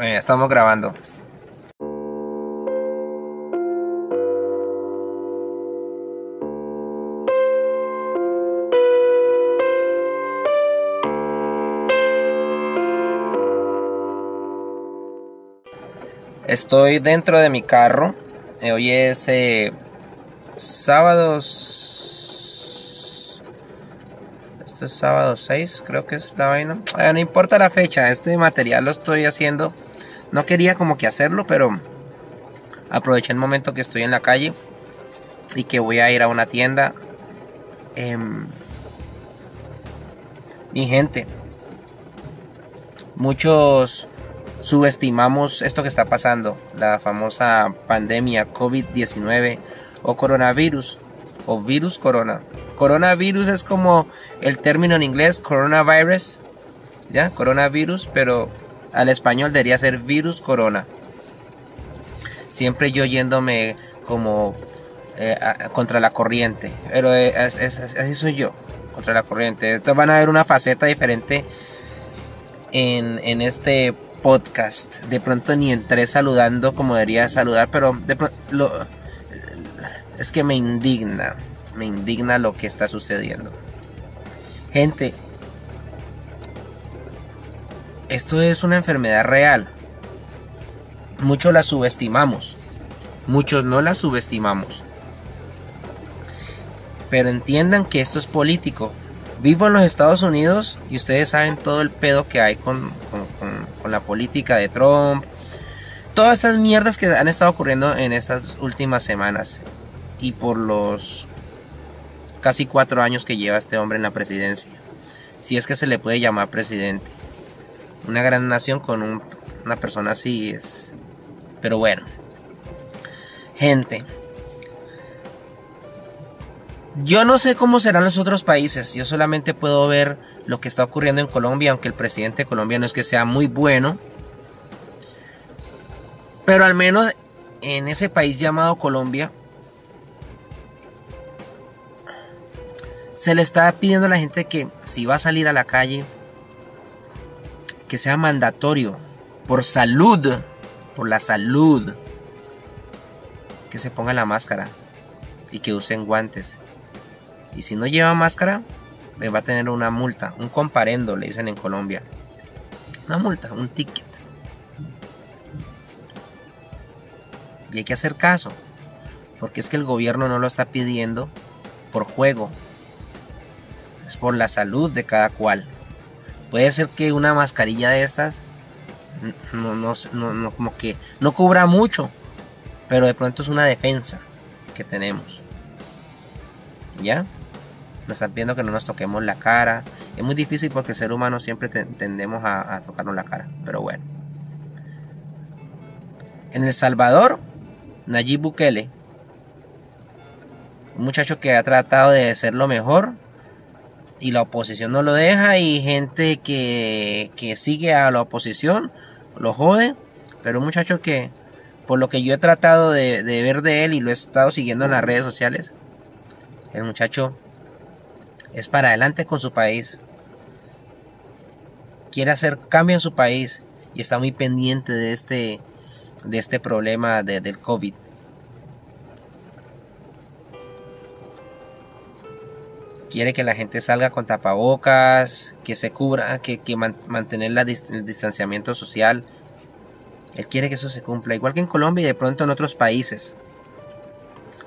Eh, estamos grabando. Estoy dentro de mi carro. Eh, hoy es eh, sábados esto es sábado 6, creo que es la vaina. no importa la fecha, este material lo estoy haciendo. No quería como que hacerlo, pero aproveché el momento que estoy en la calle y que voy a ir a una tienda. Em, mi gente, muchos subestimamos esto que está pasando, la famosa pandemia COVID-19 o coronavirus o virus corona. Coronavirus es como el término en inglés, coronavirus, ¿ya? Coronavirus, pero al español debería ser virus corona. Siempre yo yéndome como eh, contra la corriente, pero así soy yo, contra la corriente. Entonces van a ver una faceta diferente en, en este podcast. De pronto ni entré saludando como debería saludar, pero de pronto lo, es que me indigna me indigna lo que está sucediendo. Gente, esto es una enfermedad real. Muchos la subestimamos. Muchos no la subestimamos. Pero entiendan que esto es político. Vivo en los Estados Unidos y ustedes saben todo el pedo que hay con, con la política de Trump. Todas estas mierdas que han estado ocurriendo en estas últimas semanas. Y por los casi cuatro años que lleva este hombre en la presidencia. Si es que se le puede llamar presidente. Una gran nación con una persona así es... Pero bueno. Gente. Yo no sé cómo serán los otros países. Yo solamente puedo ver lo que está ocurriendo en Colombia, aunque el presidente de Colombia no es que sea muy bueno. Pero al menos en ese país llamado Colombia se le está pidiendo a la gente que si va a salir a la calle, que sea mandatorio, por salud, por la salud, que se ponga la máscara y que usen guantes. Y si no lleva máscara, pues va a tener una multa, un comparendo, le dicen en Colombia. Una multa, un ticket. Y hay que hacer caso, porque es que el gobierno no lo está pidiendo por juego, es por la salud de cada cual. Puede ser que una mascarilla de estas no, no, como que no cubra mucho, pero de pronto es una defensa que tenemos. ¿Ya? Nos están pidiendo que no nos toquemos la cara. Es muy difícil porque el ser humano siempre tendemos a, a tocarnos la cara. Pero bueno. En El Salvador, Nayib Bukele, un muchacho que ha tratado de ser lo mejor, y la oposición no lo deja y gente que, sigue a la oposición lo jode. Pero un muchacho que, por lo que yo he tratado de, ver de él y lo he estado siguiendo en las redes sociales, el muchacho es para adelante con su país. Quiere hacer cambio en su país y está muy pendiente de este, de este problema de, del COVID. Quiere que la gente salga con tapabocas, que se cubra, que, mantener el distanciamiento social. Él quiere que eso se cumpla, igual que en Colombia y de pronto en otros países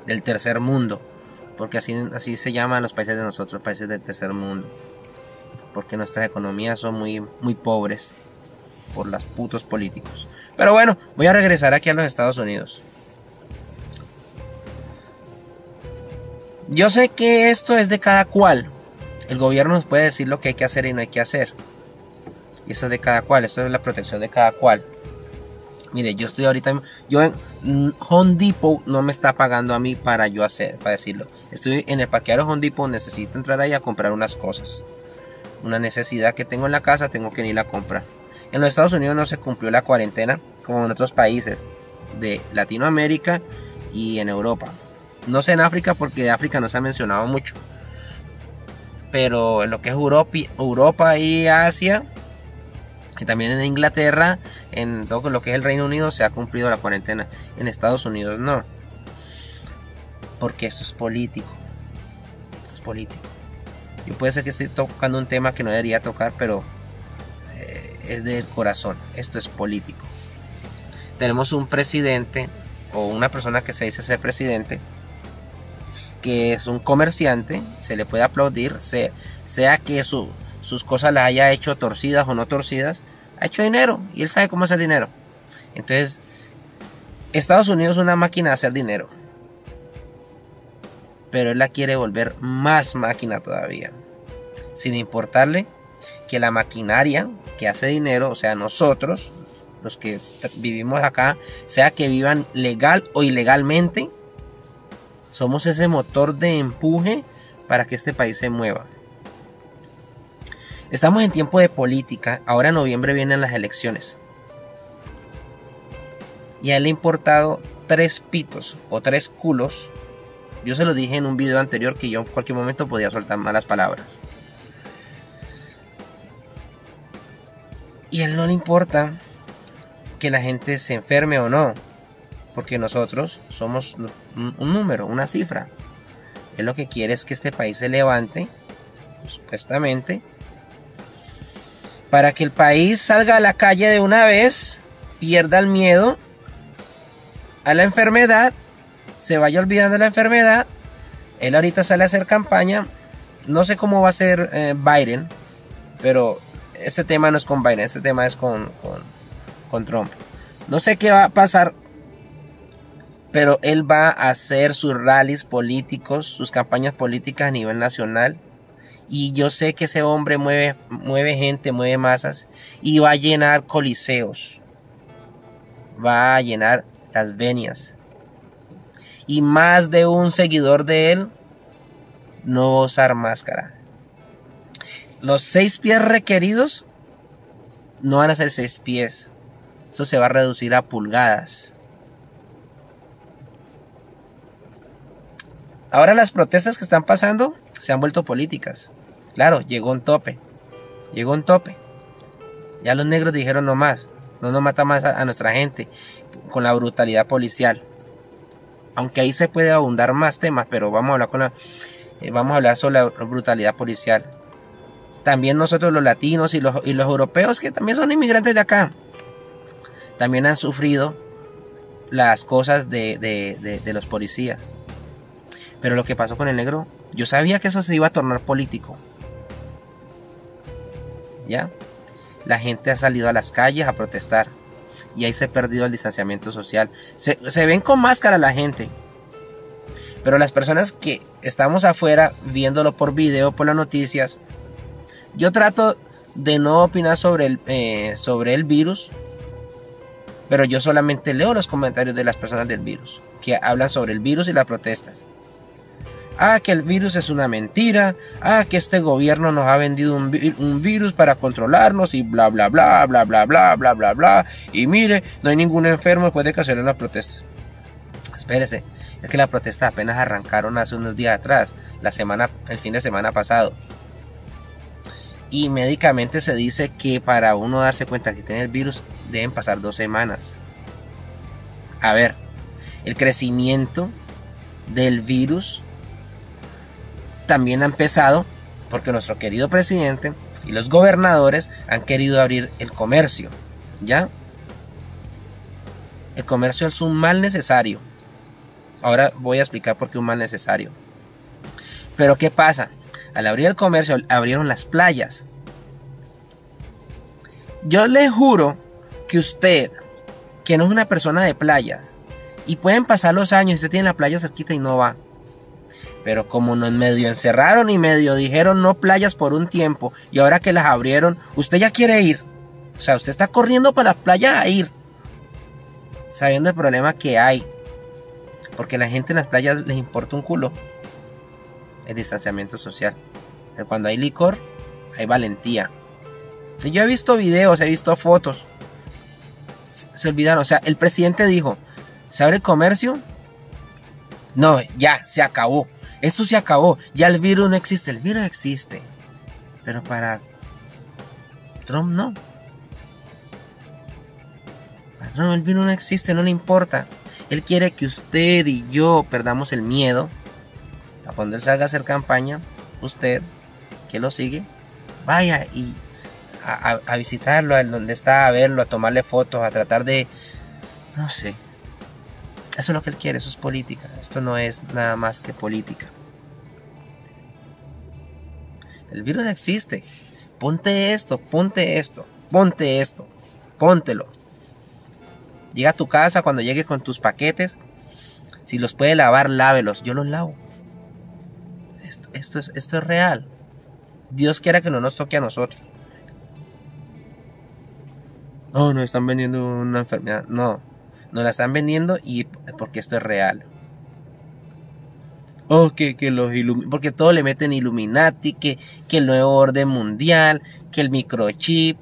del tercer mundo, porque así, así se llaman los países de nosotros, países del tercer mundo, porque nuestras economías son muy, muy pobres por los putos políticos. Pero bueno, voy a regresar aquí a los Estados Unidos. Yo sé que esto es de cada cual. El gobierno nos puede decir lo que hay que hacer y no hay que hacer. Y eso es de cada cual, eso es la protección de cada cual. Mire, yo estoy ahorita, yo en Home Depot no me está pagando a mí para yo hacer, para decirlo. Estoy en el parqueadero Home Depot, necesito entrar ahí a comprar unas cosas. Una necesidad que tengo en la casa, tengo que ir a comprar. En los Estados Unidos no se cumplió la cuarentena como en otros países de Latinoamérica y en Europa. No sé en África porque de África no se ha mencionado mucho. Pero en lo que es Europa, y Asia, y también en Inglaterra, en todo lo que es el Reino Unido se ha cumplido la cuarentena. En Estados Unidos no. Porque esto es político. Esto es político. Yo puede ser que estoy tocando un tema que no debería tocar, pero eh, es del corazón. Esto es político. Tenemos un presidente o una persona que se dice ser presidente que es un comerciante, se le puede aplaudir, sea, sea que sus cosas las haya hecho torcidas o no torcidas, ha hecho dinero y él sabe cómo hacer dinero. Entonces, Estados Unidos es una máquina de hacer dinero. Pero él la quiere volver más máquina todavía. Sin importarle que la maquinaria que hace dinero, o sea, nosotros, los que vivimos acá, sea que vivan legal o ilegalmente, somos ese motor de empuje para que este país se mueva. Estamos en tiempo de política, ahora en noviembre vienen las elecciones. Y a él le ha importado tres pitos o tres culos. Yo se lo dije en un video anterior que yo en cualquier momento podía soltar malas palabras. Y a él no le importa que la gente se enferme o no. Porque nosotros somos un, número, una cifra. Él lo que quiere es que este país se levante, supuestamente, para que el país salga a la calle de una vez, pierda el miedo a la enfermedad, se vaya olvidando la enfermedad. Él ahorita sale a hacer campaña. No sé cómo va a ser eh, Biden, pero este tema no es con Biden, este tema es con, con, con Trump. No sé qué va a pasar, pero él va a hacer sus rallies políticos, sus campañas políticas a nivel nacional y yo sé que ese hombre mueve, mueve gente, mueve masas y va a llenar coliseos. Va a llenar las venias. Y más de un seguidor de él no va a usar máscara. Los seis pies requeridos no van a ser seis pies. Eso se va a reducir a pulgadas. Ahora las protestas que están pasando se han vuelto políticas. Claro, llegó un tope. Llegó un tope. Ya los negros dijeron no más. No nos mata más a, nuestra gente con la brutalidad policial. Aunque ahí se puede abundar más temas, pero vamos a hablar con eh, vamos a hablar sobre la brutalidad policial. También nosotros los latinos y los, y los europeos que también son inmigrantes de acá, también han sufrido las cosas de, de los policías. Pero lo que pasó con el negro, yo sabía que eso se iba a tornar político. La gente ha salido a las calles a protestar y ahí se ha perdido el distanciamiento social. Se, ven con máscara la gente, pero las personas que estamos afuera viéndolo por video, por las noticias, yo trato de no opinar sobre el, eh, sobre el virus, pero yo solamente leo los comentarios de las personas del virus, que hablan sobre el virus y las protestas ah, que el virus es una mentira, ah, que este gobierno nos ha vendido un, virus para controlarnos y bla, bla, bla, bla, bla, bla, bla, bla, bla. Y mire, no hay ningún enfermo puede que hacer la protesta. Espérese, es que la protesta apenas arrancaron hace unos días atrás, la semana, el fin de semana pasado. Y médicamente se dice que para uno darse cuenta que tiene el virus deben pasar dos semanas. A ver, el crecimiento del virus también ha empezado porque nuestro querido presidente y los gobernadores han querido abrir el comercio. ¿Ya? El comercio es un mal necesario. Ahora voy a explicar por qué un mal necesario. Pero ¿qué pasa? Al abrir el comercio abrieron las playas. Yo le juro que usted, que no es una persona de playas, y pueden pasar los años y usted tiene la playa cerquita y no va, pero como nos medio encerraron y medio dijeron no playas por un tiempo y ahora que las abrieron, usted ya quiere ir. O sea, usted está corriendo para la playa a ir. Sabiendo el problema que hay. Porque la gente en las playas les importa un culo. El distanciamiento social. Pero cuando hay licor, hay valentía. Yo he visto videos, he visto fotos. Se olvidaron. O sea, el presidente dijo, ¿se abre el comercio? No, ya, se acabó. Esto se acabó. Ya el virus no existe. El virus existe. Pero para Trump no. No, el virus no existe, no le importa. Él quiere que usted y yo perdamos el miedo. A cuando él salga a hacer campaña, usted, que lo sigue, vaya y a, visitarlo, a donde está, a verlo, a tomarle fotos, a tratar de, no sé. Eso es lo que él quiere, eso es política. Esto no es nada más que política. El virus existe. Ponte esto, ponte esto, ponte esto, póntelo. Llega a tu casa cuando llegues con tus paquetes. Si los puede lavar, lávelos. Yo los lavo. Esto, es, esto es real. Dios quiera que no nos toque a nosotros. Oh, nos están vendiendo una enfermedad. No, nos la están vendiendo y porque esto es real. Oh, que, que los porque todo le meten Illuminati, que, que el nuevo orden mundial, que el microchip.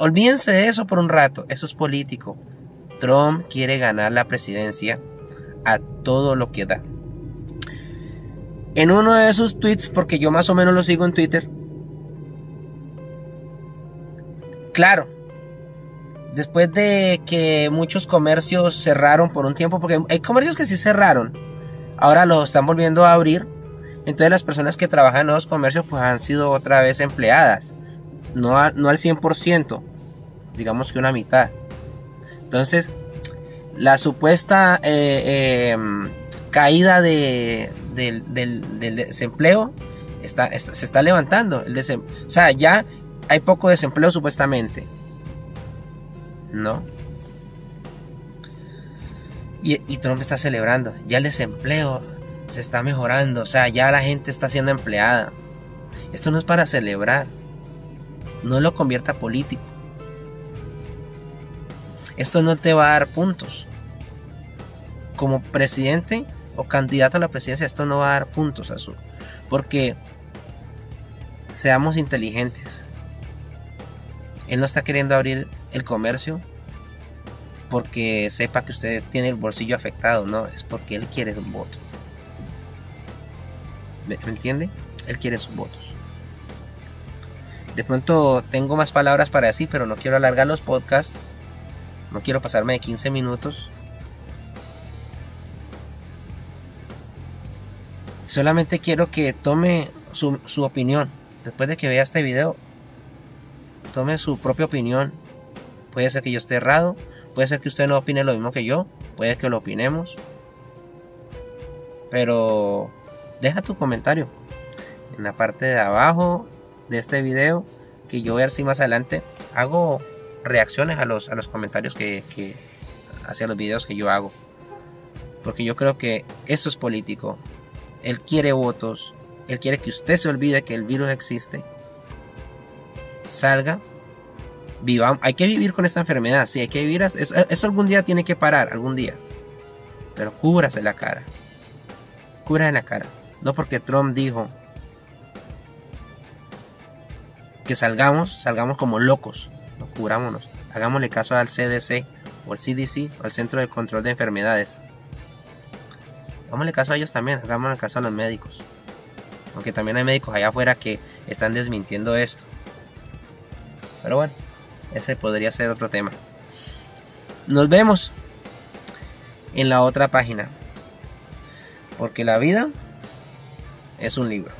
Olvídense de eso por un rato, eso es político. Trump quiere ganar la presidencia a todo lo que da. En uno de sus tweets, porque yo más o menos lo sigo en Twitter, claro, después de que muchos comercios cerraron por un tiempo, porque hay comercios que sí cerraron, ahora los están volviendo a abrir, entonces las personas que trabajan en los comercios pues han sido otra vez empleadas, no, no al 100%, digamos que una mitad. Entonces, la supuesta eh, em, caída de, del, desempleo está, se está levantando. El o sea, ya hay poco desempleo supuestamente. ¿No? Y, Trump está celebrando, ya el desempleo se está mejorando, o sea, ya la gente está siendo empleada. Esto no es para celebrar, no lo convierta político. Esto no te va a dar puntos. Como presidente o candidato a la presidencia, esto no va a dar puntos, Azul. Porque seamos inteligentes. Él no está queriendo abrir el comercio porque sepa que ustedes tienen el bolsillo afectado, no, es porque él quiere un voto. ¿Me, entiende? Él quiere sus votos. De pronto tengo más palabras para decir, pero no quiero alargar los podcasts. No quiero pasarme de 15 minutos. Solamente quiero que tome su, su opinión. Después de que vea este video, tome su propia opinión. Puede ser que yo esté errado, puede ser que usted no opine lo mismo que yo, puede que lo opinemos. Pero deja tu comentario en la parte de abajo de este video que yo ver si más adelante hago reacciones a los, a los comentarios que, que hacia los videos que yo hago. Porque yo creo que esto es político. Él quiere votos. Él quiere que usted se olvide que el virus existe salga, hay que vivir con esta enfermedad, sí, hay que vivir, eso, eso algún día tiene que parar, algún día. Pero cúbrase la cara. Cúbrase la cara. No porque Trump dijo que salgamos, salgamos como locos. No. Hagámosle caso al CDC o al CDC o al Centro de Control de Enfermedades. Hagámosle caso a ellos también, hagámosle caso a los médicos. Aunque también hay médicos allá afuera que están desmintiendo esto. Pero bueno, ese podría ser otro tema. Nos vemos en la otra página. Porque la vida es un libro.